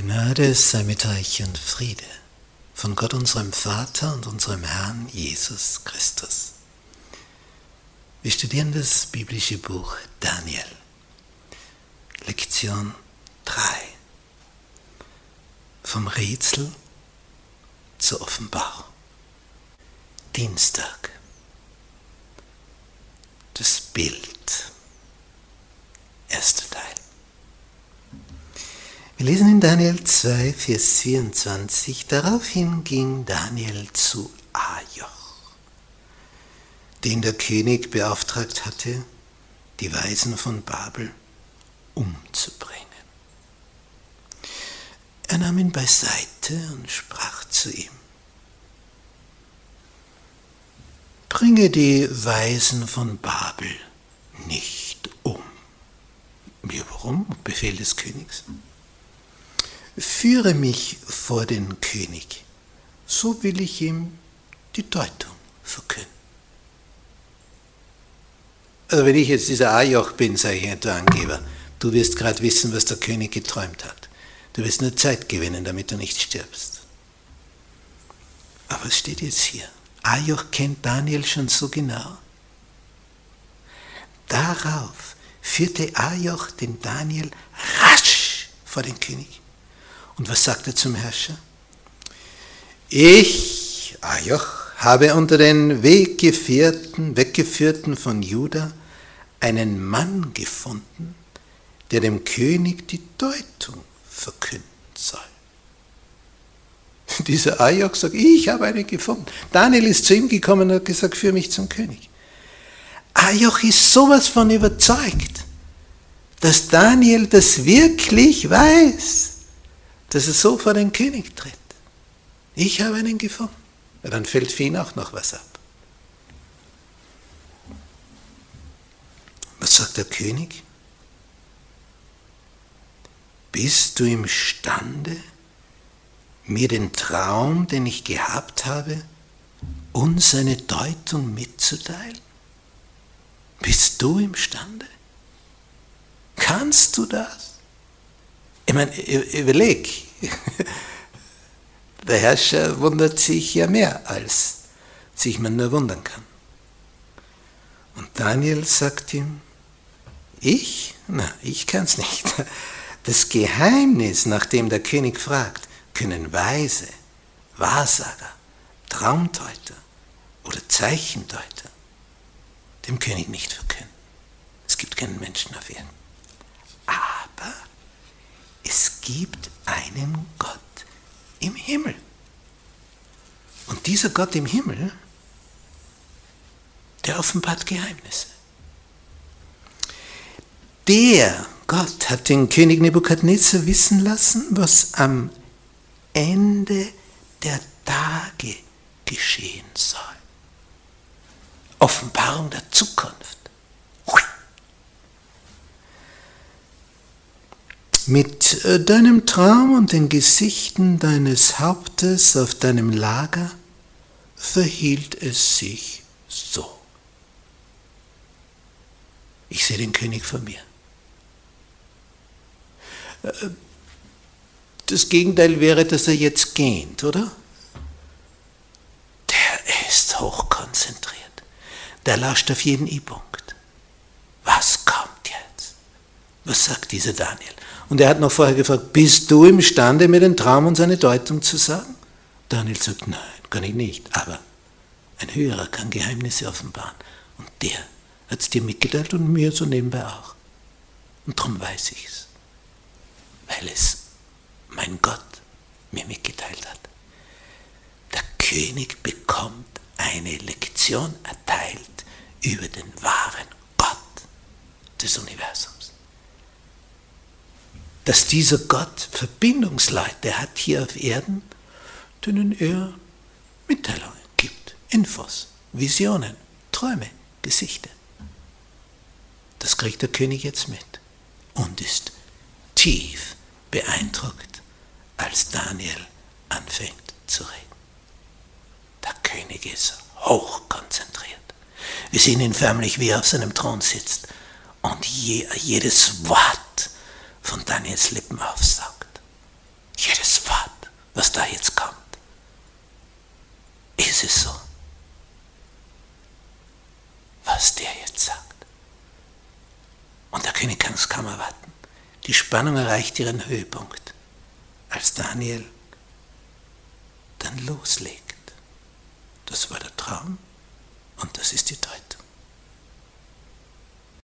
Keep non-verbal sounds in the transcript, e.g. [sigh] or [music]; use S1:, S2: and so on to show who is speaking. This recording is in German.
S1: Gnade sei mit euch und Friede von Gott unserem Vater und unserem Herrn Jesus Christus. Wir studieren das biblische Buch Daniel, Lektion 3, vom Rätsel zur Offenbarung. Dienstag, das Bild, erster Teil. Wir lesen in Daniel 2, Vers 24, daraufhin ging Daniel zu Ajoch, den der König beauftragt hatte, die Weisen von Babel umzubringen. Er nahm ihn beiseite und sprach zu ihm, bringe die Weisen von Babel nicht um. Wie, warum? Befehl des Königs führe mich vor den König, so will ich ihm die Deutung verkünden. Also wenn ich jetzt dieser Ajoch bin, sage ich der Angeber, du wirst gerade wissen, was der König geträumt hat. Du wirst nur Zeit gewinnen, damit du nicht stirbst. Aber es steht jetzt hier. Ajoch kennt Daniel schon so genau. Darauf führte Ajoch den Daniel rasch vor den König. Und was sagt er zum Herrscher? Ich, Ajoch, habe unter den Weggeführten, Weggeführten von Juda einen Mann gefunden, der dem König die Deutung verkünden soll. [laughs] Dieser Ajoch sagt, ich habe einen gefunden. Daniel ist zu ihm gekommen und hat gesagt, führe mich zum König. Ajoch ist sowas von überzeugt, dass Daniel das wirklich weiß dass er so vor den König tritt. Ich habe einen gefunden. Ja, dann fällt für ihn auch noch was ab. Was sagt der König? Bist du imstande, mir den Traum, den ich gehabt habe, und seine Deutung mitzuteilen? Bist du imstande? Kannst du das? Ich meine, überleg, [laughs] der Herrscher wundert sich ja mehr, als sich man nur wundern kann. Und Daniel sagt ihm, ich? Na, ich kann's nicht. [laughs] Das Geheimnis, nach dem der König fragt, können Weise, Wahrsager, Traumdeuter oder Zeichendeuter dem König nicht verkünden. Es gibt keinen Menschen auf Erden. Aber es gibt einen Gott im Himmel. Und dieser Gott im Himmel, der offenbart Geheimnisse. Der Gott hat den König Nebukadnezar wissen lassen, was am Ende der Tage geschehen soll. Offenbarung der Zukunft. Mit äh, deinem Traum und den Gesichten deines Hauptes auf deinem Lager verhielt es sich so. Ich sehe den König vor mir. Äh, das Gegenteil wäre, dass er jetzt gähnt, oder? Der ist hochkonzentriert. Der lauscht auf jeden I-Punkt. Was kommt jetzt? Was sagt dieser Daniel? Und er hat noch vorher gefragt, bist du imstande, mir den Traum und seine Deutung zu sagen? Daniel sagt, nein, kann ich nicht. Aber ein Höherer kann Geheimnisse offenbaren. Und der hat es dir mitgeteilt und mir so nebenbei auch. Und darum weiß ich es. Weil es mein Gott mir mitgeteilt hat. Der König bekommt eine Lektion erteilt über den wahren Gott des Universums dass dieser Gott Verbindungsleute hat hier auf Erden, denen er Mitteilungen gibt, Infos, Visionen, Träume, Gesichter. Das kriegt der König jetzt mit und ist tief beeindruckt, als Daniel anfängt zu reden. Der König ist hochkonzentriert. Wir sehen ihn förmlich, wie er auf seinem Thron sitzt und je, jedes Wort von Daniels Lippen aufsaugt. was da jetzt kommt. Ist es so, was der jetzt sagt? Und der König kann es kaum erwarten. Die Spannung erreicht ihren Höhepunkt, als Daniel dann loslegt. Das war der Traum und das ist die Deutung.